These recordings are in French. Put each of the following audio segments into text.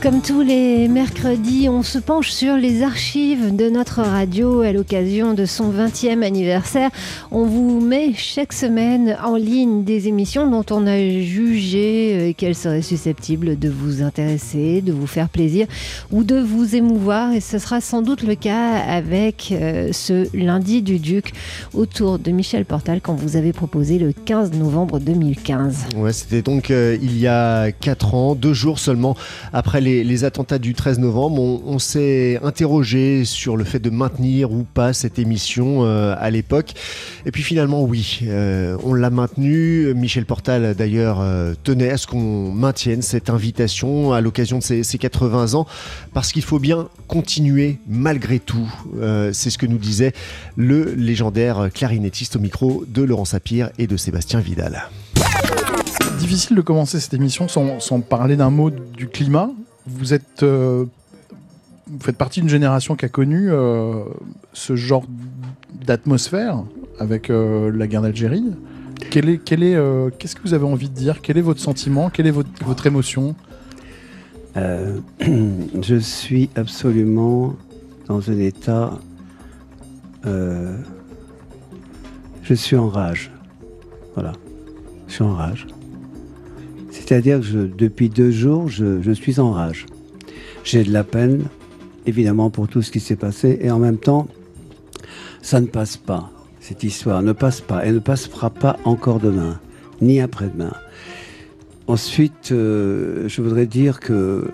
Comme tous les mercredis, on se penche sur les archives de notre radio à l'occasion de son 20e anniversaire. On vous met chaque semaine en ligne des émissions dont on a jugé euh, qu'elles seraient susceptibles de vous intéresser, de vous faire plaisir ou de vous émouvoir. Et ce sera sans doute le cas avec euh, ce lundi du Duc autour de Michel Portal quand vous avez proposé le 15 novembre 2015. Ouais, c'était donc euh, il y a 4 ans, deux jours seulement après les les, attentats du 13 novembre, on, s'est interrogé sur le fait de maintenir ou pas cette émission euh, à l'époque. Et puis finalement, oui, euh, on l'a maintenu. Michel Portal, d'ailleurs, euh, tenait à ce qu'on maintienne cette invitation à l'occasion de ses, 80 ans, parce qu'il faut bien continuer malgré tout. C'est ce que nous disait le légendaire clarinettiste au micro de Laurent Sapir et de Sébastien Vidal difficile de commencer cette émission sans parler d'un mot du climat vous êtes euh, faites partie d'une génération qui a connu euh, ce genre d'atmosphère avec euh, la guerre d'Algérie. Quel est, qu'est-ce que vous avez envie de dire? Quel est votre sentiment? Quelle est votre émotion? Je suis absolument dans un état. je suis en rage. Voilà. Je suis en rage. C'est-à-dire que depuis deux jours, je, suis en rage. J'ai de la peine, évidemment, pour tout ce qui s'est passé, et en même temps, ça ne passe pas. Cette histoire ne passe pas, et ne passera pas encore demain, ni après-demain. Ensuite, euh, je voudrais dire que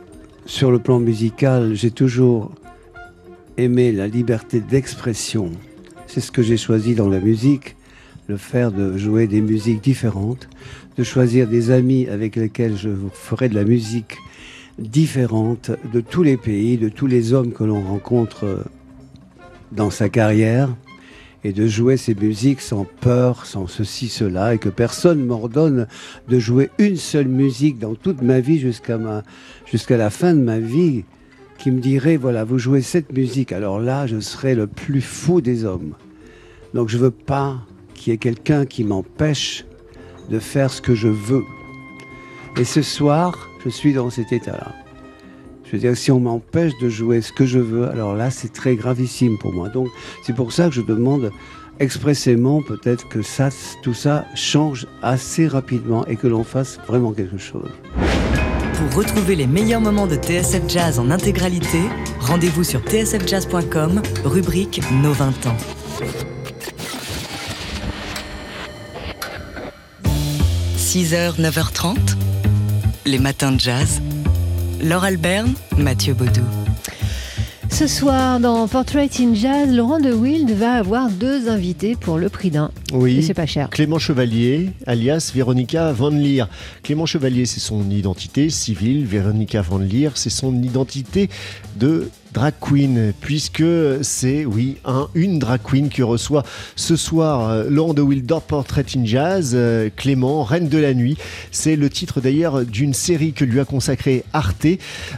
sur le plan musical, j'ai toujours aimé la liberté d'expression. C'est ce que j'ai choisi dans la musique, le faire de jouer des musiques différentes de choisir des amis avec lesquels je ferai de la musique différente de tous les pays, de tous les hommes que l'on rencontre dans sa carrière, et de jouer ces musiques sans peur, sans ceci, cela, et que personne m'ordonne de jouer une seule musique dans toute ma vie jusqu'à la fin de ma vie, qui me dirait, voilà, vous jouez cette musique, alors là, je serai le plus fou des hommes. Donc je veux pas qu'il y ait quelqu'un qui m'empêche de faire ce que je veux. Et ce soir, je suis dans cet état-là. Je veux dire, si on m'empêche de jouer ce que je veux, alors là, c'est très gravissime pour moi. Donc, c'est pour ça que je demande expressément peut-être que ça, tout ça change assez rapidement et que l'on fasse vraiment quelque chose. Pour retrouver les meilleurs moments de TSF Jazz en intégralité, rendez-vous sur tsfjazz.com, rubrique Nos 20 ans. 6h, 9h30, les matins de jazz. Laure Alberne, Mathieu Baudou. Ce soir, dans Portrait in Jazz, Laurent de Wild va avoir deux invités pour le prix d'un. Oui. C'est pas cher. Clément Chevalier, alias Véronica Van Leer. Clément Chevalier, c'est son identité civile. Véronica Van Leer, c'est son identité de drag queen, puisque c'est, oui, un, une drag queen qui reçoit ce soir euh, Laurent de Wildor Portrait in Jazz, euh, Clément, Reine de la Nuit. C'est le titre d'ailleurs d'une série que lui a consacrée Arte,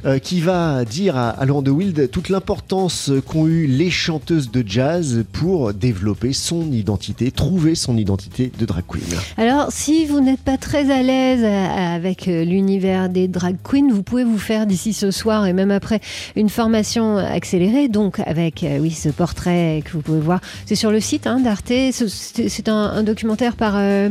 euh, qui va dire à, Laurent de Wild toute l'importance qu'ont eu les chanteuses de jazz pour développer son identité, trouver son identité de drag queen. Alors, si vous n'êtes pas très à l'aise avec l'univers des drag queens, vous pouvez vous faire d'ici ce soir et même après une formation accélérée, donc avec euh, oui ce portrait que vous pouvez voir. C'est sur le site hein, d'Arte. C'est un, documentaire par euh,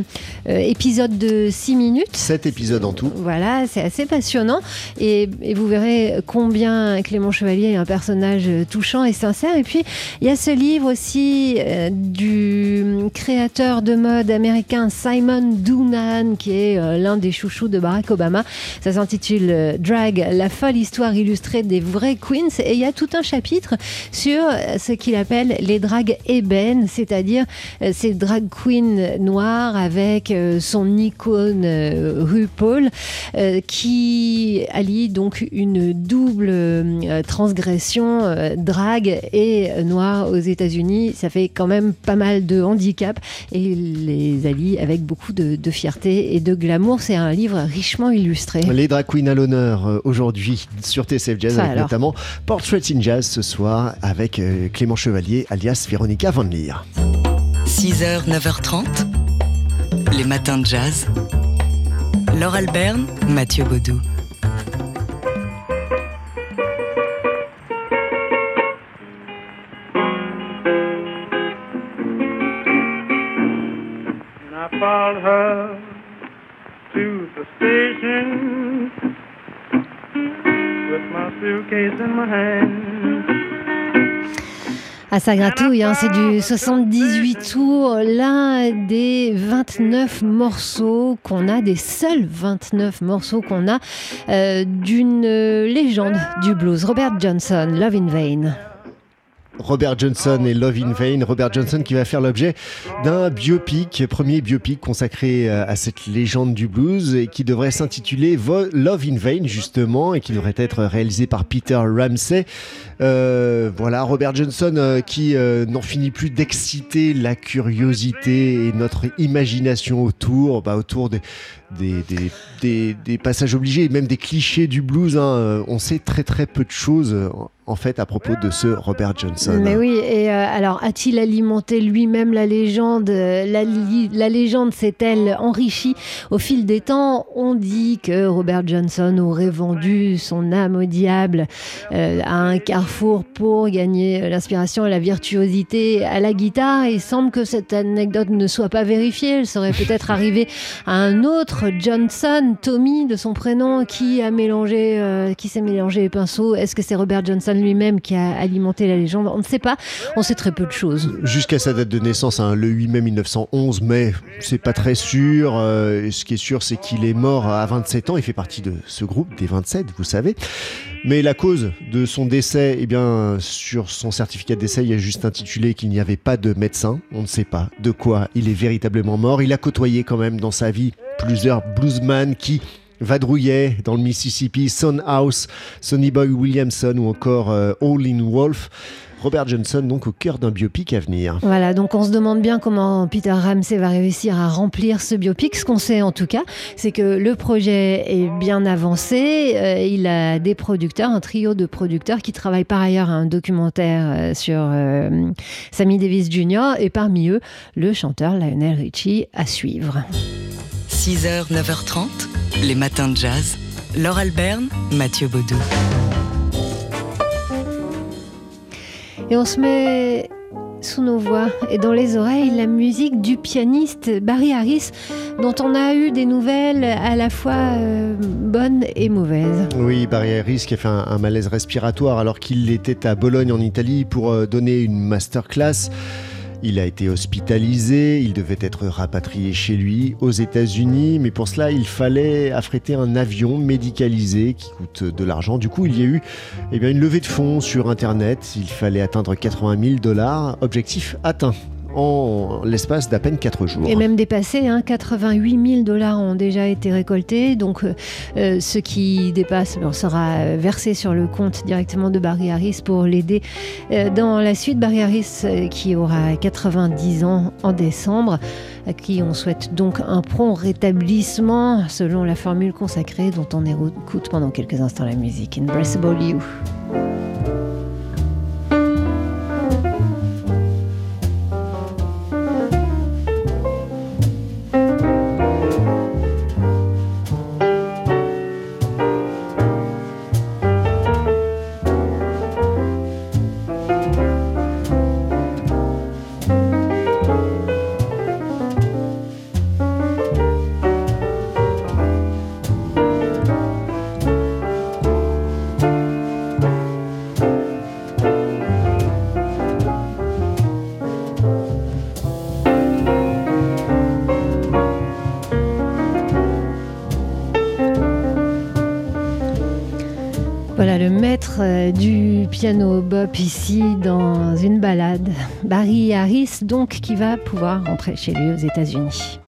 euh, épisode de 6 minutes. 7 épisodes en tout. Voilà, c'est assez passionnant. Et, vous verrez combien Clément Chevalier est un personnage touchant et sincère. Et puis, il y a ce livre aussi du créateur de mode américain Simon Doonan, qui est l'un des chouchous de Barack Obama. Ça s'intitule Drag, la folle histoire illustrée des vrais queens. Et il y a tout un chapitre sur ce qu'il appelle les dragues ébènes, c'est-à-dire euh, ces drag queens noires avec euh, son icône euh, RuPaul qui allie donc une double transgression drague et noire aux États-Unis. Ça fait quand même pas mal de handicap et les allie avec beaucoup de, fierté et de glamour. C'est un livre richement illustré. Les drag queens à l'honneur aujourd'hui sur TCF Jazz, avec notamment Portrait in Jazz ce soir avec euh, Clément Chevalier alias Véronica Van Leer. 6h, 9h30, les matins de jazz. Laure Alberne, Mathieu Baudou. Ah, ça gratouille, hein, c'est du 78 tours, l'un des 29 morceaux qu'on a, des seuls 29 morceaux qu'on a euh, d'une légende du blues, Robert Johnson, Love in Vain. Robert Johnson et Love in Vain. Robert Johnson qui va faire l'objet d'un biopic, premier biopic consacré euh, à cette légende du blues et qui devrait s'intituler Love in Vain justement et qui devrait être réalisé par Peter Ramsey. Euh, voilà, Robert Johnson euh, qui euh, n'en finit plus d'exciter la curiosité et notre imagination autour, bah, autour des, des, des, des, des passages obligés et même des clichés du blues. Hein. On sait très très peu de choses en fait à propos de ce Robert Johnson. Mais oui, et euh, alors a-t-il alimenté lui-même la légende la, li- la légende s'est-elle enrichie au fil des temps? On dit que Robert Johnson aurait vendu son âme au diable euh, à un carrefour pour gagner euh, l'inspiration et la virtuosité à la guitare. Il semble que cette anecdote ne soit pas vérifiée. Elle serait peut-être arrivée à un autre Johnson, Tommy de son prénom, qui a mélangé, euh, qui s'est mélangé les pinceaux. Est-ce que c'est Robert Johnson lui-même qui a alimenté la légende On ne sait pas. On sait très peu de choses. Jusqu'à sa date de naissance, hein, le 8 mai 1911, mais c'est pas très sûr. Euh, ce qui est sûr, c'est qu'il est mort à 27 ans. Il fait partie de ce groupe des 27, vous savez. Mais la cause de son décès, eh bien, sur son certificat de décès, il y a juste intitulé qu'il n'y avait pas de médecin. On ne sait pas de quoi il est véritablement mort. Il a côtoyé quand même dans sa vie plusieurs bluesman qui vadrouillaient dans le Mississippi, Son House, Sonny Boy Williamson ou encore euh, All in Wolf. Robert Johnson, donc au cœur d'un biopic à venir. Voilà, donc on se demande bien comment Peter Ramsey va réussir à remplir ce biopic. Ce qu'on sait en tout cas, c'est que le projet est bien avancé. Euh, il a des producteurs, un trio de producteurs qui travaillent par ailleurs à un documentaire euh, sur euh, Sammy Davis Jr. et parmi eux, le chanteur Lionel Richie à suivre. 6h, 9h30, les matins de jazz. Laure Alberne, Mathieu Baudou. Et on se met sous nos voix et dans les oreilles la musique du pianiste Barry Harris, dont on a eu des nouvelles à la fois euh, bonnes et mauvaises. Oui, Barry Harris qui a fait un, un malaise respiratoire alors qu'il était à Bologne en Italie pour euh, donner une masterclass. Il a été hospitalisé, il devait être rapatrié chez lui aux États-Unis, mais pour cela il fallait affréter un avion médicalisé qui coûte de l'argent. Du coup, il y a eu eh une levée de fonds sur Internet. Il fallait atteindre 80 000 dollars. Objectif atteint en l'espace d'à peine 4 jours. Et même dépassé, hein, 88 000 dollars ont déjà été récoltés. Donc, euh, euh, ce qui dépasse bon, sera euh, versé sur le compte directement de Barry Harris pour l'aider dans la suite. Barry Harris, qui aura 90 ans en décembre, à qui on souhaite donc un prompt rétablissement selon la formule consacrée dont on écoute pendant quelques instants la musique. You. Piano bop ici dans une balade. Barry Harris donc qui va pouvoir rentrer chez lui aux États-Unis.